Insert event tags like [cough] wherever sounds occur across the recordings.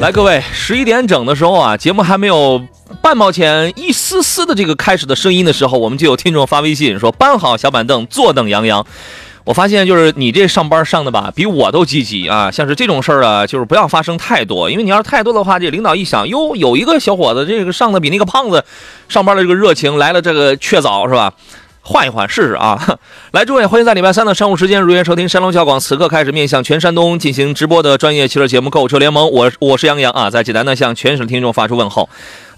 来，各位，十一点整的时候啊，节目还没有半毛钱一丝丝的这个开始的声音的时候，我们就有听众发微信说搬好小板凳，坐等杨洋。我发现就是你这上班上的吧，比我都积极啊。像是这种事儿啊，就是不要发生太多，因为你要是太多的话，这领导一想，哟，有一个小伙子这个上的比那个胖子上班的这个热情来了，这个确凿是吧？换一换试试啊！[laughs] 来，诸位，欢迎在礼拜三的上午时间如约收听山东交广此刻开始面向全山东进行直播的专业汽车节目《购车联盟》，我我是杨洋啊，在济南呢向全省听众发出问候。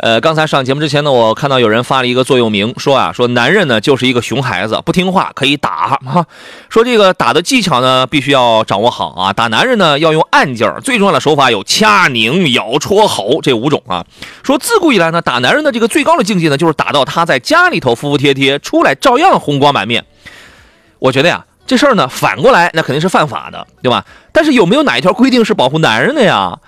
呃，刚才上节目之前呢，我看到有人发了一个座右铭，说啊，说男人呢就是一个熊孩子，不听话可以打哈，说这个打的技巧呢必须要掌握好啊，打男人呢要用暗劲儿，最重要的手法有掐、拧、咬、戳、吼这五种啊。说自古以来呢，打男人的这个最高的境界呢，就是打到他在家里头服服帖帖，出来照样红光满面。我觉得呀，这事儿呢反过来那肯定是犯法的，对吧？但是有没有哪一条规定是保护男人的呀？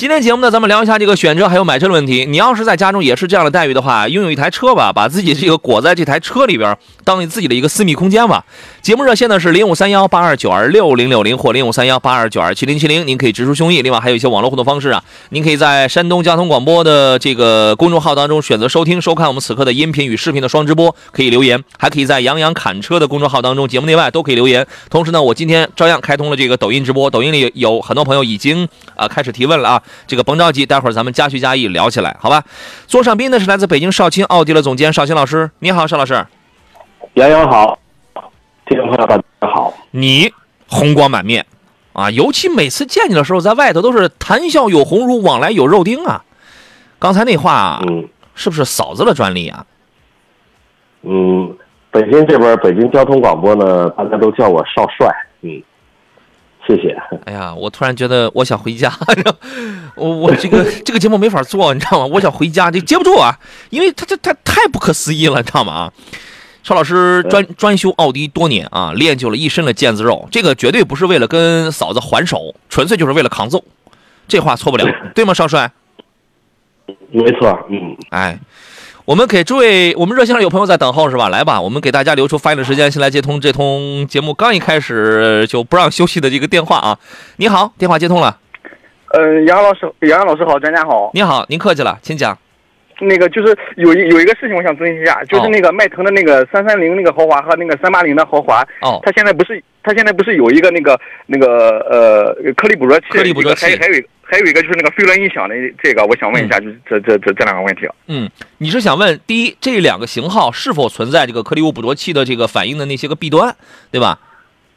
今天节目呢，咱们聊一下这个选车还有买车的问题。你要是在家中也是这样的待遇的话，拥有一台车吧，把自己这个 [laughs] 裹在这台车里边，当你自己的一个私密空间吧。节目热线呢是零五三幺八二九二六零六零或零五三幺八二九二七零七零，您可以直抒胸臆。另外还有一些网络互动方式啊，您可以在山东交通广播的这个公众号当中选择收听收看我们此刻的音频与视频的双直播，可以留言，还可以在杨洋侃车的公众号当中节目内外都可以留言。同时呢，我今天照样开通了这个抖音直播，抖音里有很多朋友已经啊、开始提问了啊，这个甭着急，待会儿咱们加叙加意聊起来，好吧？座上宾呢是来自北京少卿奥迪的总监少卿老师，你好，邵老师。杨洋好，听众朋友大家好。你红光满面啊，尤其每次见你的时候，在外头都是谈笑有鸿儒，往来有肉丁啊。刚才那话嗯是不是嫂子的专利啊？嗯，北京这边北京交通广播呢，大家都叫我少帅。嗯，谢谢。[laughs] 哎呀，我突然觉得我想回家，[laughs] 我我这个 [laughs] 这个节目没法做，你知道吗？我想回家，这接不住啊，因为他这他太不可思议了，你知道吗？啊，邵老师专专修奥迪多年啊，练就了一身的腱子肉，这个绝对不是为了跟嫂子还手，纯粹就是为了扛揍，这话错不了，对吗，少帅？没错，嗯，哎，我们给诸位，我们热线上有朋友在等候是吧？来吧，我们给大家留出发言的时间，先来接通这通节目刚一开始就不让休息的这个电话啊。你好，电话接通了。呃，杨老师，杨老师好，专家好。你好，您客气了，请讲。那个就是有一有一个事情，我想咨询一下，就是哦那个迈腾的那个三三零那个豪华和那个三八零的豪华，哦，它现在不是它现在不是有一个那个那个呃颗粒捕捉器，颗粒捕捉器还还有一个还有一个就是那个飞轮音响的这个，我想问一下，就是这这这这两个问题。嗯，你是想问第一，这两个型号是否存在这个颗粒物捕捉器的这个反应的那些个弊端，对吧？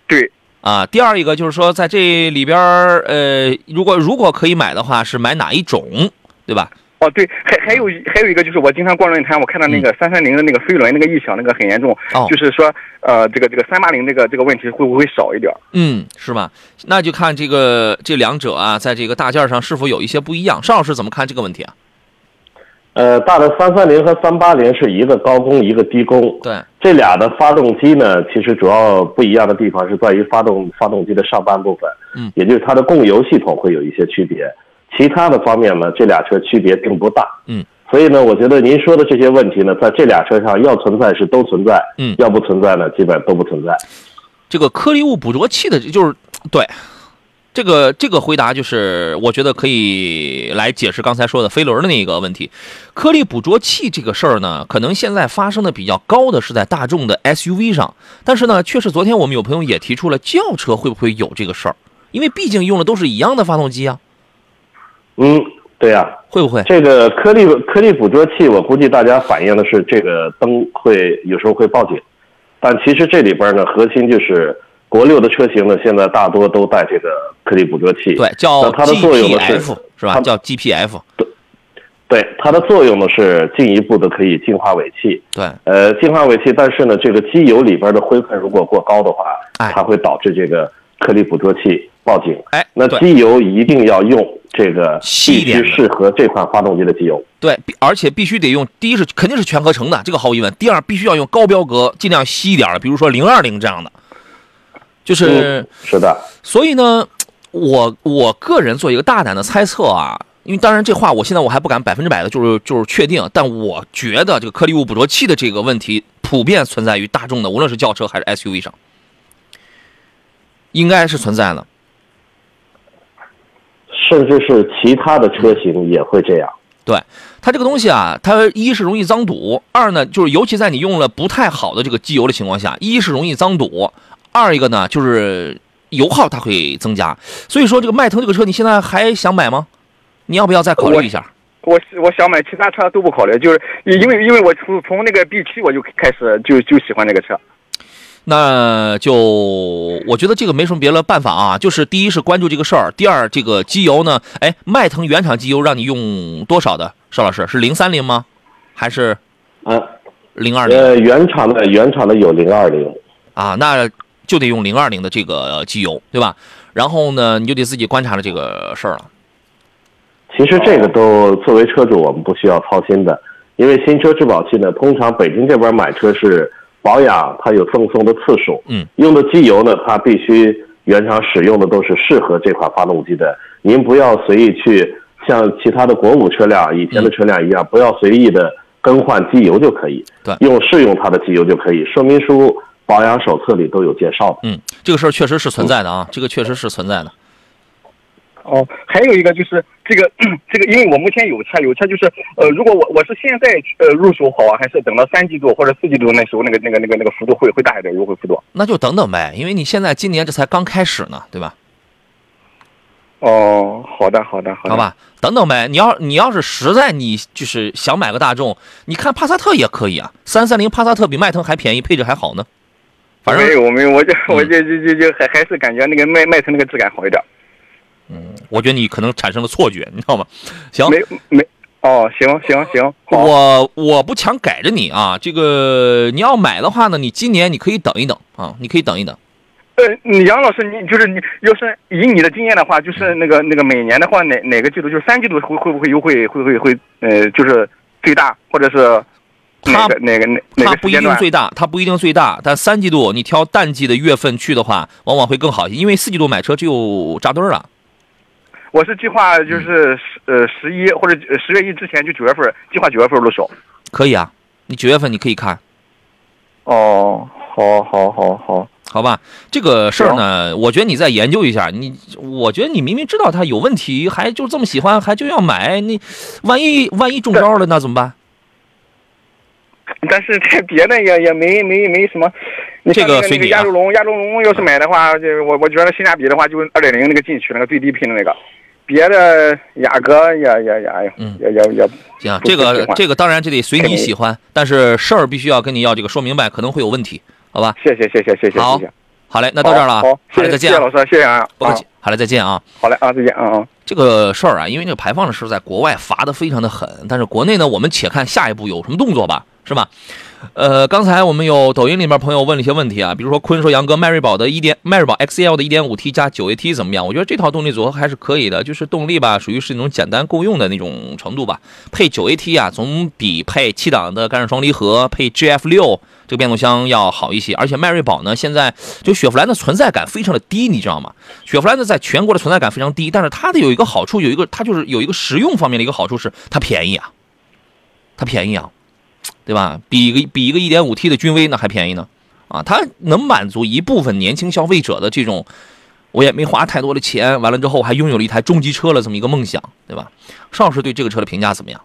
对，啊，第二一个就是说，在这里边儿，呃，如果如果可以买的话，是买哪一种，对吧？哦对，还还有还有一个就是我经常逛论坛，我看到那个三三零的那个飞轮那个异响那个很严重，就是说呃这个这个三八零这个这个问题会不会少一点？嗯，是吧？那就看这个这两者啊，在这个大件上是否有一些不一样。邵老师怎么看这个问题啊？呃，大的三三零和三八零是一个高功一个低功，对，这俩的发动机呢，其实主要不一样的地方是在于发动发动机的上半部分，嗯也就是它的供油系统会有一些区别，其他的方面呢，这俩车区别并不大，嗯，所以呢，我觉得您说的这些问题呢，在这俩车上要存在是都存在，嗯。要不存在呢，基本都不存在。这个颗粒物捕捉器的，就是对，这个这个回答就是我觉得可以来解释刚才说的飞轮的那个问题。颗粒捕捉器这个事儿呢，可能现在发生的比较高的是在大众的 SUV 上，但是呢，确实昨天我们有朋友也提出了轿车会不会有这个事儿，因为毕竟用的都是一样的发动机啊，嗯，对呀、会不会？这个颗粒颗粒捕捉器，我估计大家反映的是这个灯会有时候会报警，但其实这里边呢，核心就是国六的车型呢，现在大多都带这个颗粒捕捉器。对，叫那它的作用呢是 GPF 是吧？它叫 GPF。对对它的作用呢是进一步的可以净化尾气，对，呃，净化尾气，但是呢，这个机油里边的灰分如果过高的话，哎它会导致这个颗粒捕捉器报警。哎，对那机油一定要用这个必细一点适合这款发动机的机油。对，而且必须得用，第一是肯定是全合成的，这个毫无疑问。第二，必须要用高标格，尽量稀一点的，比如说零二零这样的。就是，嗯，是的，所以呢，我我个人做一个大胆的猜测啊，因为当然这话我现在我还不敢百分之百的就是就是确定，但我觉得这个颗粒物捕捉器的这个问题普遍存在于大众的，无论是轿车还是 SUV 上，应该是存在的。甚至是其他的车型也会这样。对它这个东西啊，它一是容易脏堵，二呢就是尤其在你用了不太好的这个机油的情况下，一是容易脏堵，二一个呢就是油耗它会增加。所以说这个迈腾这个车你现在还想买吗？你要不要再考虑一下？我我想买其他车都不考虑，就是因为因为我从从那个 B 七我就开始就就喜欢这个车。那就我觉得这个没什么别的办法啊，就是第一是关注这个事儿，第二这个机油呢，哎，迈腾原厂机油让你用多少的？邵老师是零三零吗？还是啊，零二零呃，原厂的原厂的有零二零，啊？那就得用零二零的这个机油，对吧？然后呢，你就得自己观察了这个事儿了。其实这个都作为车主我们不需要操心的，因为新车质保期呢，通常北京这边买车是保养，它有赠送的次数，嗯，用的机油呢，它必须原厂使用的都是适合这款发动机的，您不要随意去像其他的国五车辆、以前的车辆一样，不要随意的更换机油就可以，对。用适用它的机油就可以，说明书、保养手册里都有介绍的。嗯，这个事儿确实是存在的啊，这个确实是存在的。哦，还有一个就是这个 [clears throat] 这个，因为我目前有车，有车就是呃，如果我我是现在呃入手好啊，还是等到三季度或者四季度那时候那个那个那个那个幅度会会大一点优惠幅度？那就等等呗，因为你现在今年这才刚开始呢，对吧？哦，好的好的好的，好，吧，等等呗。你要你要是实在你就是想买个大众，你看帕萨特也可以啊，三三零帕萨特比迈腾还便宜，配置还好呢。反正没有没有，我就我就就就就还还是感觉那个迈迈腾那个质感好一点。我觉得你可能产生了错觉，你知道吗？行，没没哦，行行行，好，我我不强改着你啊，这个你要买的话呢，你今年你可以等一等啊，你可以等一等。呃，你杨老师，你就是你，要是以你的经验的话，就是那个那个每年的话，哪哪个季度，就是三季度会会不会优惠，会会会呃，就是最大，或者是哪个哪个哪哪它不一？定最大，它不一定最大，但三季度你挑淡季的月份去的话，往往会更好一些，因为四季度买车就扎堆儿了。我是计划就是十呃十一或者呃十月一之前，就九月份，计划九月份入手。可以啊，你九月份你可以看，哦，好好好好，好吧？这个事儿呢，我觉得你再研究一下。你，我觉得你明明知道它有问题，还就这么喜欢，还就要买，你万一万一中招了，那怎么办？[laughs] 但是这别的也也没没没什么。这个随你啊那个亚洲龙，亚洲龙要是买的话，就我我觉得性价比的话，就二点零那个进取那个最低配的那个，别的雅阁也也也也也也行，这个这个当然这得随你喜欢，但是事儿必须要跟你要这个说明白，可能会有问题，好吧？谢谢谢谢谢谢好谢谢。好嘞，那到这儿了啊，好，好嘞，再见啊，谢谢老师，谢谢啊，啊不客气，好嘞，再见啊。好嘞啊，再见啊啊。这个事儿啊，因为这个排放的事在国外罚的非常的狠，但是国内呢，我们且看下一步有什么动作吧，是吧？呃，刚才我们有抖音里面朋友问了一些问题啊，比如说坤说杨哥，迈锐宝的一点迈锐宝 XL 的 1.5T 加 9AT 怎么样？我觉得这套动力组合还是可以的，就是动力吧，属于是那种简单够用的那种程度吧。配 9AT 啊，总比配七档的干式双离合配 GF 六这个变速箱要好一些。而且迈锐宝呢，现在就雪佛兰的存在感非常的低，你知道吗？雪佛兰的在全国的存在感非常低，但是它的有一个好处，有一个它就是有一个实用方面的一个好处是它便宜啊，它便宜啊，对吧？比一个比一个 1.5T 的君威呢还便宜呢，啊，它能满足一部分年轻消费者的这种，我也没花太多的钱，完了之后还拥有了一台中级车了这么一个梦想，对吧？邵老师对这个车的评价怎么样？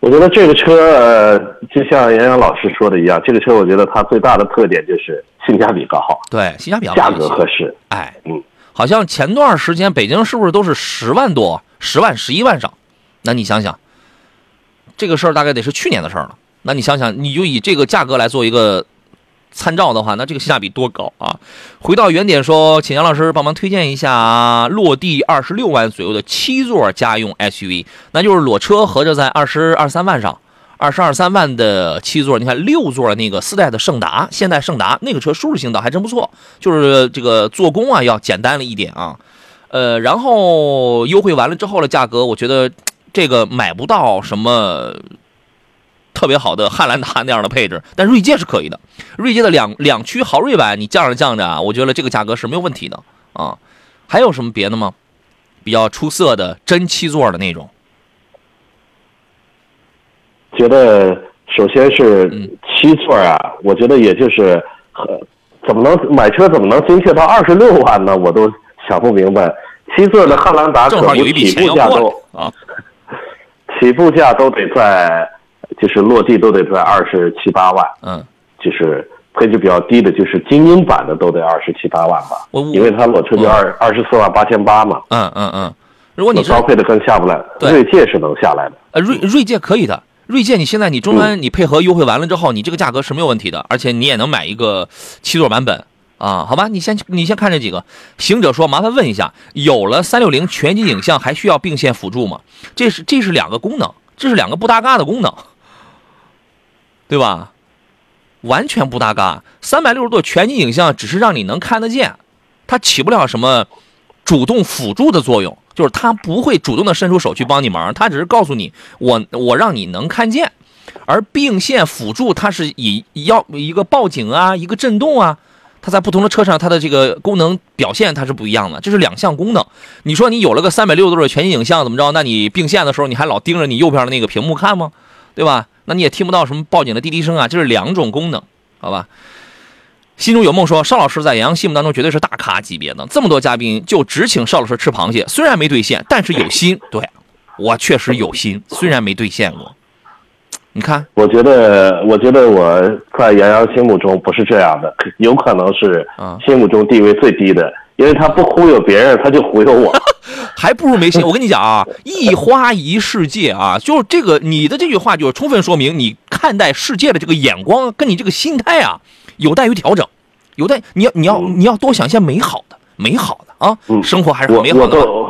我觉得这个车，呃，就像杨洋老师说的一样，这个车我觉得它最大的特点就是性价比高，对，性价比高价格合适。哎，嗯，好像前段时间北京是不是都是十万多、十万、十一万上？那你想想，这个事儿大概得是去年的事儿了。那你想想，你就以这个价格来做一个参照的话，那这个性价比多高啊！回到原点说，请杨老师帮忙推荐一下落地二十六万左右的七座家用 SUV，那就是裸车合着在二十二三万上，二十二三万的七座，你看六座那个四代的胜达，现代胜达那个车舒适性倒还真不错，就是这个做工啊要简单了一点啊，呃，然后优惠完了之后的价格，我觉得这个买不到什么。特别好的汉兰达那样的配置，但锐界是可以的。锐界的两两驱豪锐版，你降着降着啊，我觉得这个价格是没有问题的啊。还有什么别的吗？比较出色的真七座的那种？觉得首先是七座啊，我觉得也就是很怎么能买车怎么能精确到二十六万呢？我都想不明白。七座的汉兰达正好有一笔起钱要过啊。起步价都得在，就是落地都得在二十七八万，嗯，就是配置比较低的，就是精英版的都得二十七八万吧因为它裸车就二二十四万八千八嘛，嗯嗯嗯。如果你高配的更下不来，锐界是能下来的。呃锐锐界可以的，锐界你现在你终端你配合优惠完了之后，你这个价格是没有问题的，而且你也能买一个七座版本啊，好吧？你先你先看这几个。行者说，麻烦问一下，有了三六零全景影像，还需要并线辅助吗？这是这是两个功能，这是两个不搭嘎的功能，对吧？完全不搭嘎。三百六十度全景影像只是让你能看得见，它起不了什么主动辅助的作用，就是它不会主动的伸出手去帮你忙，它只是告诉你我我让你能看见。而并线辅助它是以要一个报警啊，一个震动啊，它在不同的车上它的这个功能表现它是不一样的，这是两项功能。你说你有了个三百六十度的全景影像怎么着？那你并线的时候你还老盯着你右边的那个屏幕看吗？对吧？那你也听不到什么报警的滴滴声啊，这是两种功能，好吧？心中有梦说，邵老师在杨洋心目当中绝对是大咖级别的，这么多嘉宾就只请邵老师吃螃蟹，虽然没兑现，但是有心。对我确实有心，虽然没兑现过。你看，我觉得，我觉得我在杨洋心目中不是这样的，有可能是啊心目中地位最低的，因为他不忽悠别人，他就忽悠我。[laughs] 还不如没心。我跟你讲啊，一花一世界啊，就是这个你的这句话，就是充分说明你看待世界的这个眼光跟你这个心态啊，有待于调整，有待你要你要你要多想一些美好的，美好的啊，嗯生活还是美好的。我都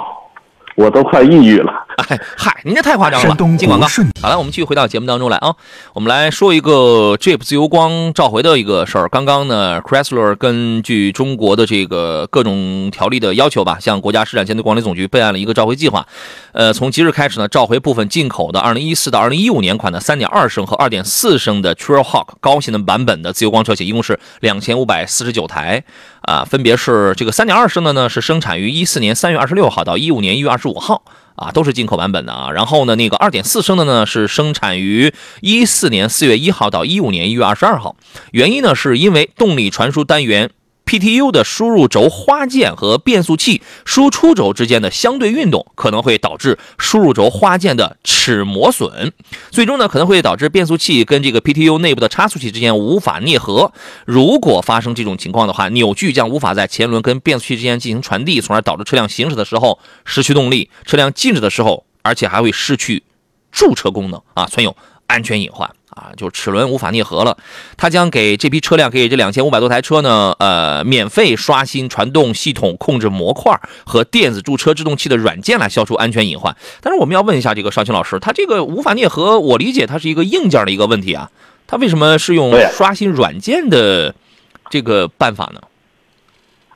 我都快抑郁了。[laughs] 哎，嗨，您这太夸张了东！进广告顺。好了，我们继续回到节目当中来啊。我们来说一个 Jeep 自由光召回的一个事儿。刚刚呢，Chrysler 根据中国的这个各种条例的要求吧，向国家市场监督管理总局备案了一个召回计划。呃，从即日开始呢，召回部分进口的2014到2015年款的3.2升和2.4升的 Trailhawk 高性能版本的自由光车型，一共是2549台。啊，分别是这个3.2升的呢，是生产于14年3月26号到15年1月25号。啊，都是进口版本的啊。然后呢，那个二点四升的呢是生产于一四年四月一号到一五年一月二十二号。原因呢是因为动力传输单元 PTU 的输入轴花键和变速器输出轴之间的相对运动，可能会导致输入轴花键的齿磨损，最终呢可能会导致变速器跟这个 PTU 内部的差速器之间无法啮合。如果发生这种情况的话，扭矩将无法在前轮跟变速器之间进行传递，从而导致车辆行驶的时候失去动力，车辆静止的时候，而且还会失去驻车功能。啊，存有安全隐患。啊，就是齿轮无法啮合了。它将给这批车辆，给这两千五百多台车呢，呃，免费刷新传动系统控制模块和电子驻车制动器的软件来消除安全隐患。但是我们要问一下这个邵青老师，他这个无法啮合，我理解它是一个硬件的一个问题啊，它为什么是用刷新软件的这个办法呢？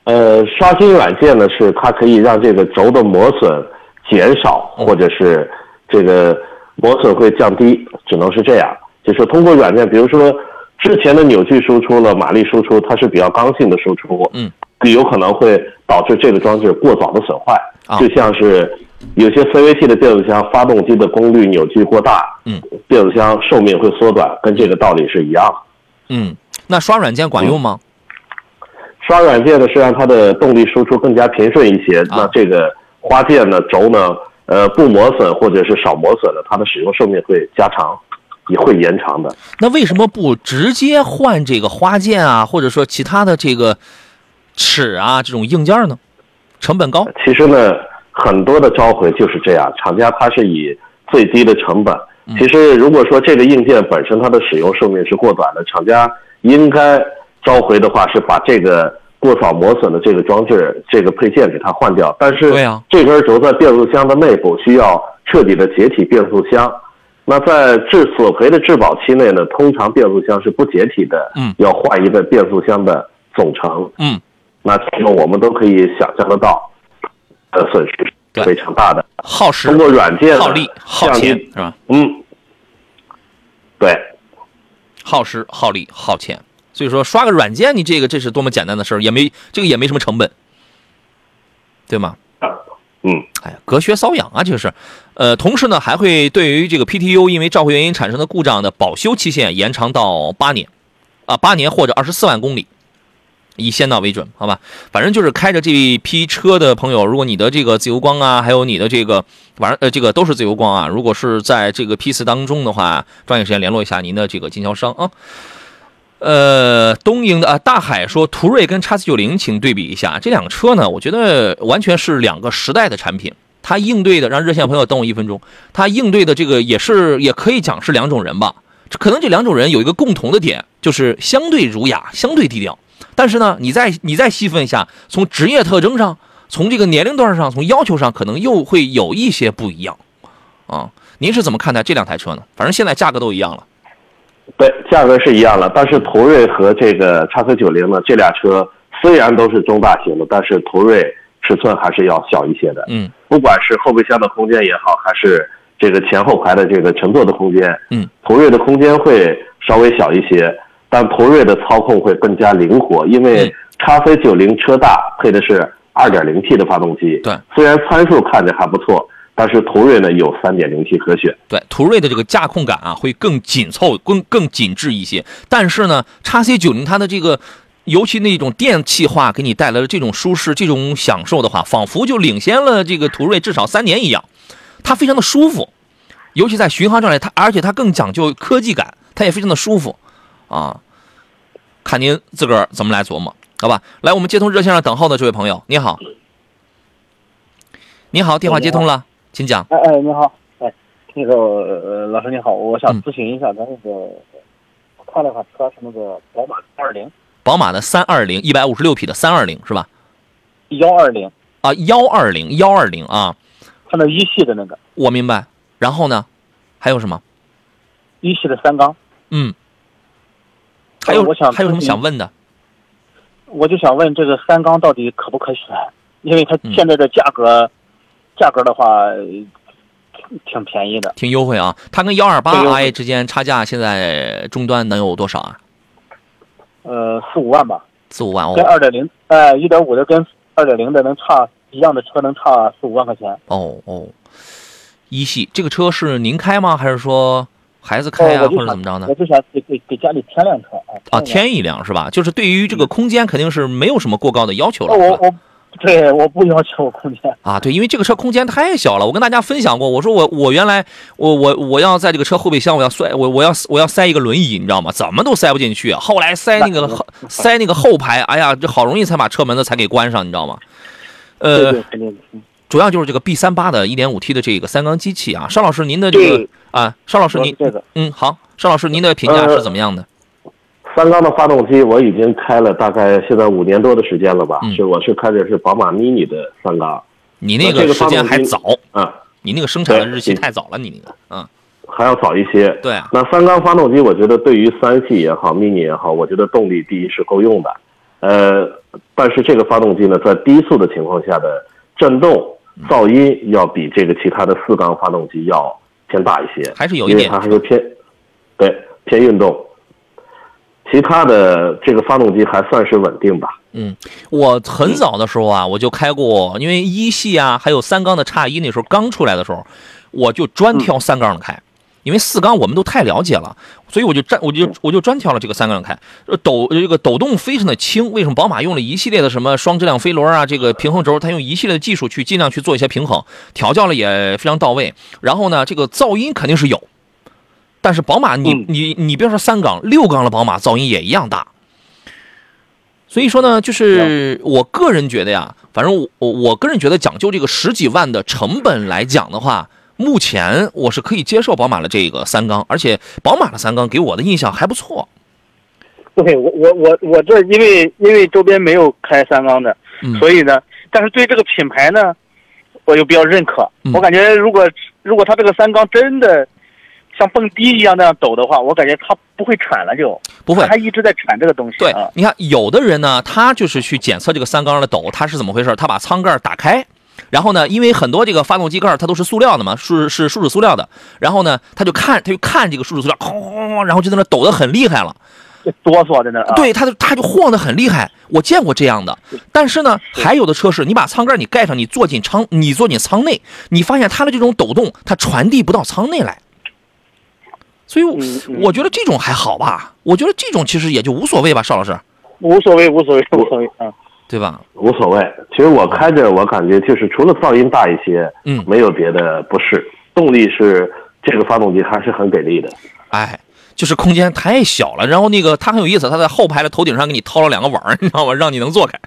呃，刷新软件呢，是它可以让这个轴的磨损减少，或者是这个磨损会降低，只能是这样。就是通过软件，比如说之前的扭矩输出了马力输出，它是比较刚性的输出，嗯，有可能会导致这个装置过早的损坏，啊就像是有些 CVT 的变速箱发动机的功率扭矩过大，嗯，变速箱寿命会缩短，跟这个道理是一样的。嗯，那刷软件管用吗？刷软件呢是让它的动力输出更加平顺一些，啊那这个花键呢轴呢，呃不磨损或者是少磨损的，它的使用寿命会加长，也会延长的。那为什么不直接换这个花键啊，或者说其他的这个齿啊这种硬件呢？成本高。其实呢，很多的召回就是这样，厂家它是以最低的成本。其实如果说这个硬件本身它的使用寿命是过短的，厂家应该召回的话是把这个过早磨损的这个装置、这个配件给它换掉。但是对啊这根轴在变速箱的内部需要彻底的解体变速箱。那在质索赔的质保期内呢，通常变速箱是不解体的，嗯要换一个变速箱的总成。嗯，那这个我们都可以想象得到，呃，损失是非常大的。耗时通、过软件耗力、耗钱是吧？嗯，对，耗时、耗力、耗钱。所以说刷个软件，你这个这是多么简单的事儿，也没这个也没什么成本，对吗？嗯，哎呀，隔靴搔痒啊，这个是。呃，同时呢，还会对于这个 PTU 因为召回原因产生的故障的保修期限延长到八年，啊，八年或者二十四万公里，以先到为准，好吧？反正就是开着这批车的朋友，如果你的这个自由光啊，还有你的这个玩呃这个都是自由光啊，如果是在这个批次当中的话，抓紧时间联络一下您的这个经销商啊。呃，东营的啊，大海说途锐跟叉 C 九零，请对比一下这两个车呢，我觉得完全是两个时代的产品。他应对的，让热线朋友等我一分钟，他应对的这个也是也可以讲是两种人吧。可能这两种人有一个共同的点，就是相对儒雅，相对低调。但是呢，你再你再细分一下，从职业特征上，从这个年龄段上，从要求上，可能又会有一些不一样啊。您是怎么看待这两台车呢？反正现在价格都一样了。对，价格是一样了，但是途锐和这个叉 C 九零呢，这俩车虽然都是中大型的，但是途锐尺寸还是要小一些的。嗯不管是后备箱的空间也好，还是这个前后排的这个乘坐的空间，嗯，途锐的空间会稍微小一些，但途锐的操控会更加灵活，因为嗯叉 C 九零车大，配的是二点零 T 的发动机。对，虽然参数看着还不错，但是途锐呢有 3.0T 可选。对，途锐的这个驾控感啊，会更紧凑、更更紧致一些。但是呢，叉 C 九零它的这个，尤其那种电气化给你带来的这种舒适、这种享受的话，仿佛就领先了这个途锐至少三年一样。它非常的舒服，尤其在巡航上来，它而且它更讲究科技感，它也非常的舒服啊。看您自个儿怎么来琢磨，好吧？来，我们接通热线上等候的这位朋友，你好，你好，电话接通了，请讲。哎哎，你好，哎，那个呃，老师你好，我想嗯咨询一下，咱那个我看了款车是那个宝马二零宝马的三二零，一百五十六匹的三二零是吧？幺二零，啊，幺二零幺二零啊，它那一系的那个我明白。然后呢，还有什么？一系的三缸，嗯，还有呃我想还有什么想问的？我就想问这个三缸到底可不可选？因为它嗯现在的价格，价格的话呃挺挺便宜的，挺优惠啊。它跟幺二八 i 之间差价现在终端能有多少啊？呃，四五万吧，四五万哦跟二点零，哎，一点五的跟二点零的能差一样的车能差四五万块钱。哦哦。一系这个车是您开吗？还是说孩子开啊，或者怎么着呢我？就想给给给家里添辆车啊，啊，添添一辆是吧？就是对于这个空间肯定是没有什么过高的要求了，哦，我我 [laughs] 对我不要求空间。啊，对，因为这个车空间太小了。我跟大家分享过，我说我我原来我我我要在这个车后备箱，我要塞我我要我要塞一个轮椅，你知道吗？怎么都塞不进去。后来塞那个那塞那个后排，哎呀，这好容易才把车门子才给关上，你知道吗？呃主要就是这个 B 三八的 1.5T 的这个三缸机器啊。邵老师，您的这个啊，邵老师您这个嗯好，邵老师您的评价是怎么样的？三缸的发动机我已经开了大概现在五年多的时间了吧？嗯是我是开的是宝马 mini 的三缸你那个个时间还早，啊，你那个生产的日期太早了，你那个嗯还要早一些。对啊，那三缸发动机，我觉得对于三系也好，mini 也好，我觉得动力第一是够用的。呃，但是这个发动机呢，在低速的情况下的震动、嗯噪音要比这个其他的四缸发动机要偏大一些，还是有一点因为它还是偏对偏运动。其他的这个发动机还算是稳定吧。嗯，我很早的时候啊，我就开过，因为一系啊，还有三缸的叉一那时候刚出来的时候，我就专挑三缸的开，因为四缸我们都太了解了，所以我就专我就我就专挑了这个三缸的开。呃抖这个抖动非常的轻，为什么宝马用了一系列的什么双质量飞轮啊，这个平衡轴，它用一系列的技术去尽量去做一些平衡，调教了也非常到位。然后呢，这个噪音肯定是有，但是宝马你嗯你你别说三缸，六缸的宝马噪音也一样大。所以说呢，就是我个人觉得呀，反正我我我个人觉得讲究这个十几万的成本来讲的话，目前我是可以接受宝马的这个三缸，而且宝马的三缸给我的印象还不错。对我我我我这因为因为周边没有开三缸的，嗯所以呢，但是对这个品牌呢，我又比较认可。嗯我感觉如果如果它这个三缸真的像蹦迪一样那样抖的话，我感觉它不会喘了就，不会它一直在喘这个东西对啊。，你看有的人呢，他就是去检测这个三缸的抖，他是怎么回事？他把舱盖打开，然后呢，因为很多这个发动机盖它都是塑料的嘛，是是树脂塑料的，然后呢，他就看他就看这个树脂塑料，哐哐哐哐，然后就在那抖得很厉害了。就哆嗦在那啊。对，他就他就晃得很厉害，我见过这样的。但是呢，还有的车是你把舱盖你盖上，你坐进舱，你坐进舱内，你发现它的这种抖动，它传递不到舱内来。所以我，嗯嗯我觉得这种还好吧，我觉得这种其实也就无所谓吧，邵老师，无所谓，无所谓，无所谓啊。对吧？无所谓。其实我开着，我感觉就是除了噪音大一些，嗯没有别的不适。动力是这个发动机还是很给力的。哎，就是空间太小了，然后那个它很有意思，它在后排的头顶上给你掏了两个碗儿，你知道吗？让你能坐开。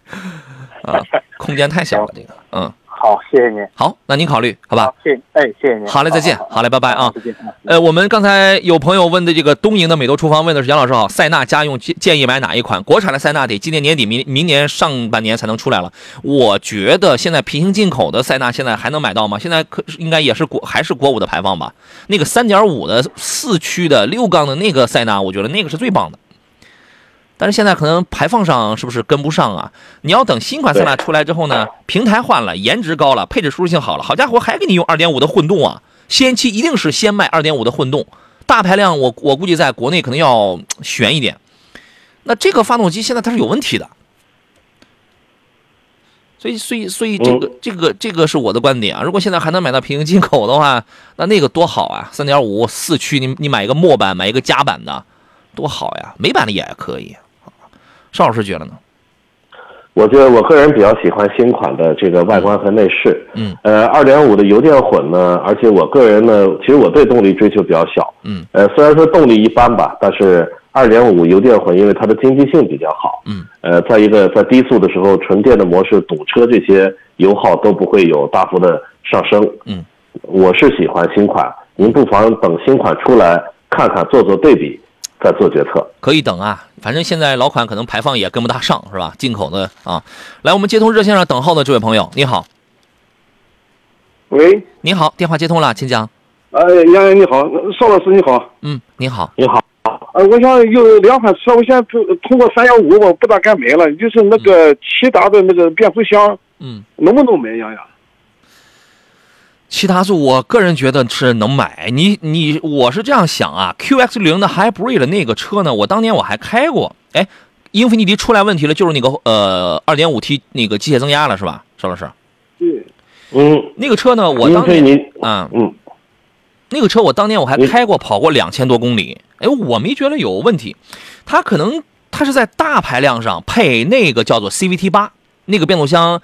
啊，空间太小了，[laughs] 这个，嗯，好，谢谢您，好，那您考虑好吧好？，谢谢，哎，谢谢您。好嘞再见好嘞拜拜啊再见啊。呃，我们刚才有朋友问的这个东营的美多厨房问的是杨老师好，塞纳家用建建议买哪一款？国产的塞纳得今年年底、明明年上半年才能出来了。我觉得现在平行进口的塞纳现在还能买到吗？现在可应该也是国还是国五的排放吧？那个三点五的四驱的六缸的那个塞纳，我觉得那个是最棒的。但是现在可能排放上是不是跟不上啊？你要等新款塞纳出来之后呢，平台换了，颜值高了，配置舒适性好了，好家伙，还给你用二点五的混动啊！先期一定是先卖二点五的混动，大排量我我估计在国内可能要悬一点。那这个发动机现在它是有问题的，所以所以所以这个、这个这个是我的观点啊。如果现在还能买到平行进口的话，那那个多好啊！三点五四驱，你你买一个末版，买一个加版的，多好呀！美版的也可以。邵老师觉得呢？我觉得我个人比较喜欢新款的这个外观和内饰。嗯，呃，二点五的油电混呢，而且我个人呢，其实我对动力追求比较小。嗯，呃，虽然说动力一般吧，但是二点五油电混因为它的经济性比较好。嗯，呃，再一个在低速的时候，纯电的模式堵车这些油耗都不会有大幅的上升。嗯，我是喜欢新款，您不妨等新款出来看看，做做对比，再做决策。可以等啊，反正现在老款可能排放也跟不大上，是吧？进口的啊，来，我们接通热线上等候的这位朋友，你好，喂，你好，电话接通了，请讲。呃，杨洋你好，邵老师你好，嗯，你好，你好，呃，我想有两款车，我现在通通过三幺五，我不大敢买了，就是那个骐达的那个变速箱，嗯，能不能买，杨洋？其他速我个人觉得是能买。你你我是这样想啊，QX 零的 Hybrid 的那个车呢，我当年我还开过。哎，英菲尼迪出来问题了，就是那个呃 2.5T 那个机械增压了，是吧，邵老师？对，嗯，那个车呢，我当年，啊、嗯，那个车我当年我还开过，跑过两千多公里，哎，我没觉得有问题。它可能它是在大排量上配那个叫做 CVT 八那个变速箱，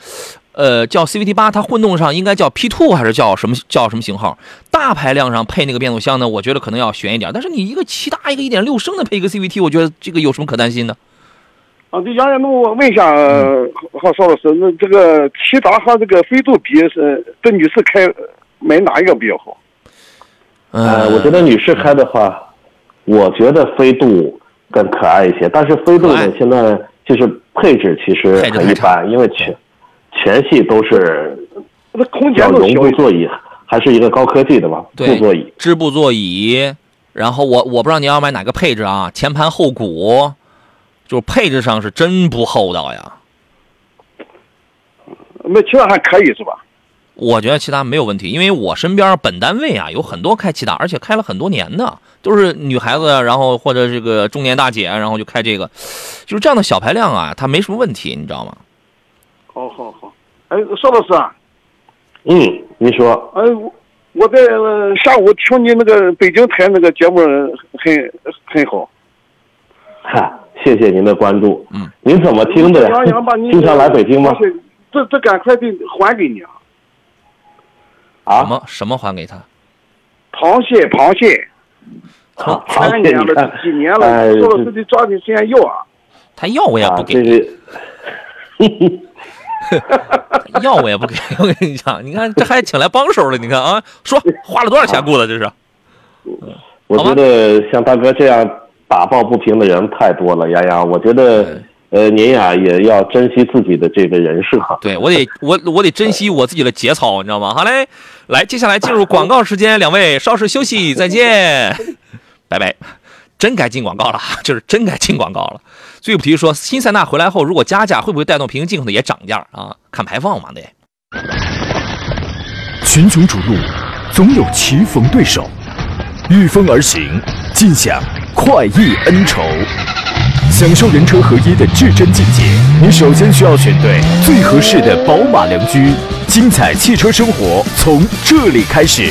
呃，叫 CVT 八，它混动上应该叫 P two 还是叫什么叫什么型号？大排量上配那个变速箱呢，我觉得可能要悬一点。但是你一个骐达一个一点六升的配一个 CVT，我觉得这个有什么可担心的？啊，对杨洋，那我问一下，呃好，邵老师，那这个骐达和这个飞度比是，这女士开买哪一个比较好？呃，我觉得女士开的话，我觉得飞度更可爱一些，但是飞度现在就是配置其实很一般，因为全全系都是那空叫绒。布座椅，还是一个高科技的吧，对布座椅。织布座椅，然后我我不知道你要买哪个配置啊，前盘后鼓，就是配置上是真不厚道呀。那其他还可以是吧？我觉得其他没有问题，因为我身边本单位啊有很多开骐达，而且开了很多年的，都是女孩子，然后或者这个中年大姐，然后就开这个，就是这样的小排量啊，它没什么问题，你知道吗？哦好好。哎，邵老师啊，嗯，你说，哎，我我在呃下午听你那个北京台那个节目很很好。哈，谢谢您的关注。嗯，您怎么听的呀杨洋把？你 [laughs] 经常来北京吗？这这赶快得还给你啊！啊什啊，么什么还给他？螃蟹，螃蟹，[laughs] 好，三年了，你看几年了，哎邵老师得抓紧时间要啊！他要我也啊，不给，这是，[laughs] [laughs] 要我也不给。[laughs] 我跟你讲，你看这还请来帮手了，你看啊，说花了多少钱雇的这是？我觉得像大哥这样打抱不平的人太多了。丫丫，我觉得呃您呀也要珍惜自己的这个人设。对我得我我得珍惜我自己的节操，你知道吗？好嘞，来，接下来进入广告时间，两位稍事休息，再见，[laughs] 拜拜。真该进广告了，[laughs] 就是真该进广告了。最不提说新塞纳回来后，如果加价，会不会带动平行进口的也涨价啊？看排放嘛得。群雄逐鹿，总有棋逢对手，御风而行，尽享快意恩仇。享受人车合一的至臻境界，你首先需要选对最合适的宝马良驹。精彩汽车生活从这里开始。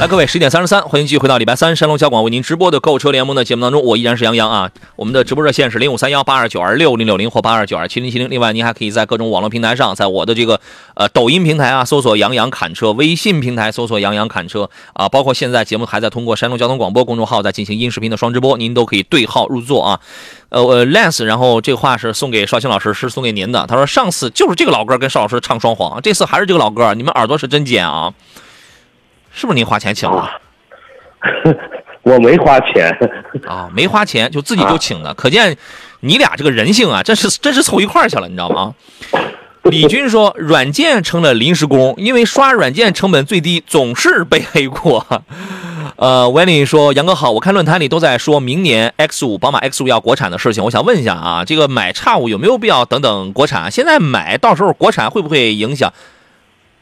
来，各位，十一点三十三，欢迎继续回到礼拜三山东交广为您直播的购车联盟的节目当中，我依然是杨洋啊。我们的直播热线是零五三幺八二九二六零六零或八二九二七零七零。另外，您还可以在各种网络平台上，在我的这个呃抖音平台啊搜索“杨洋侃车”，微信平台搜索“杨洋侃车”啊，包括现在节目还在通过山东交通广播公众号在进行音视频的双直播，您都可以对号入座啊。呃呃，Lance，然后这话是送给绍兴老师，是送给您的。他说上次就是这个老歌跟邵老师唱双簧，这次还是这个老歌，你们耳朵是真尖啊！是不是您花钱请的？[laughs] 我没花钱，啊，[laughs] 没花钱就自己就请的，可见你俩这个人性啊，真是真是凑一块儿去了，你知道吗？[laughs] 李军说，软件成了临时工，因为刷软件成本最低，总是被黑过。呃 w e n y 说，杨哥好，我看论坛里都在说明年 X 五宝马 X 五要国产的事情，我想问一下啊，这个买叉五有没有必要等等国产？现在买到时候国产会不会影响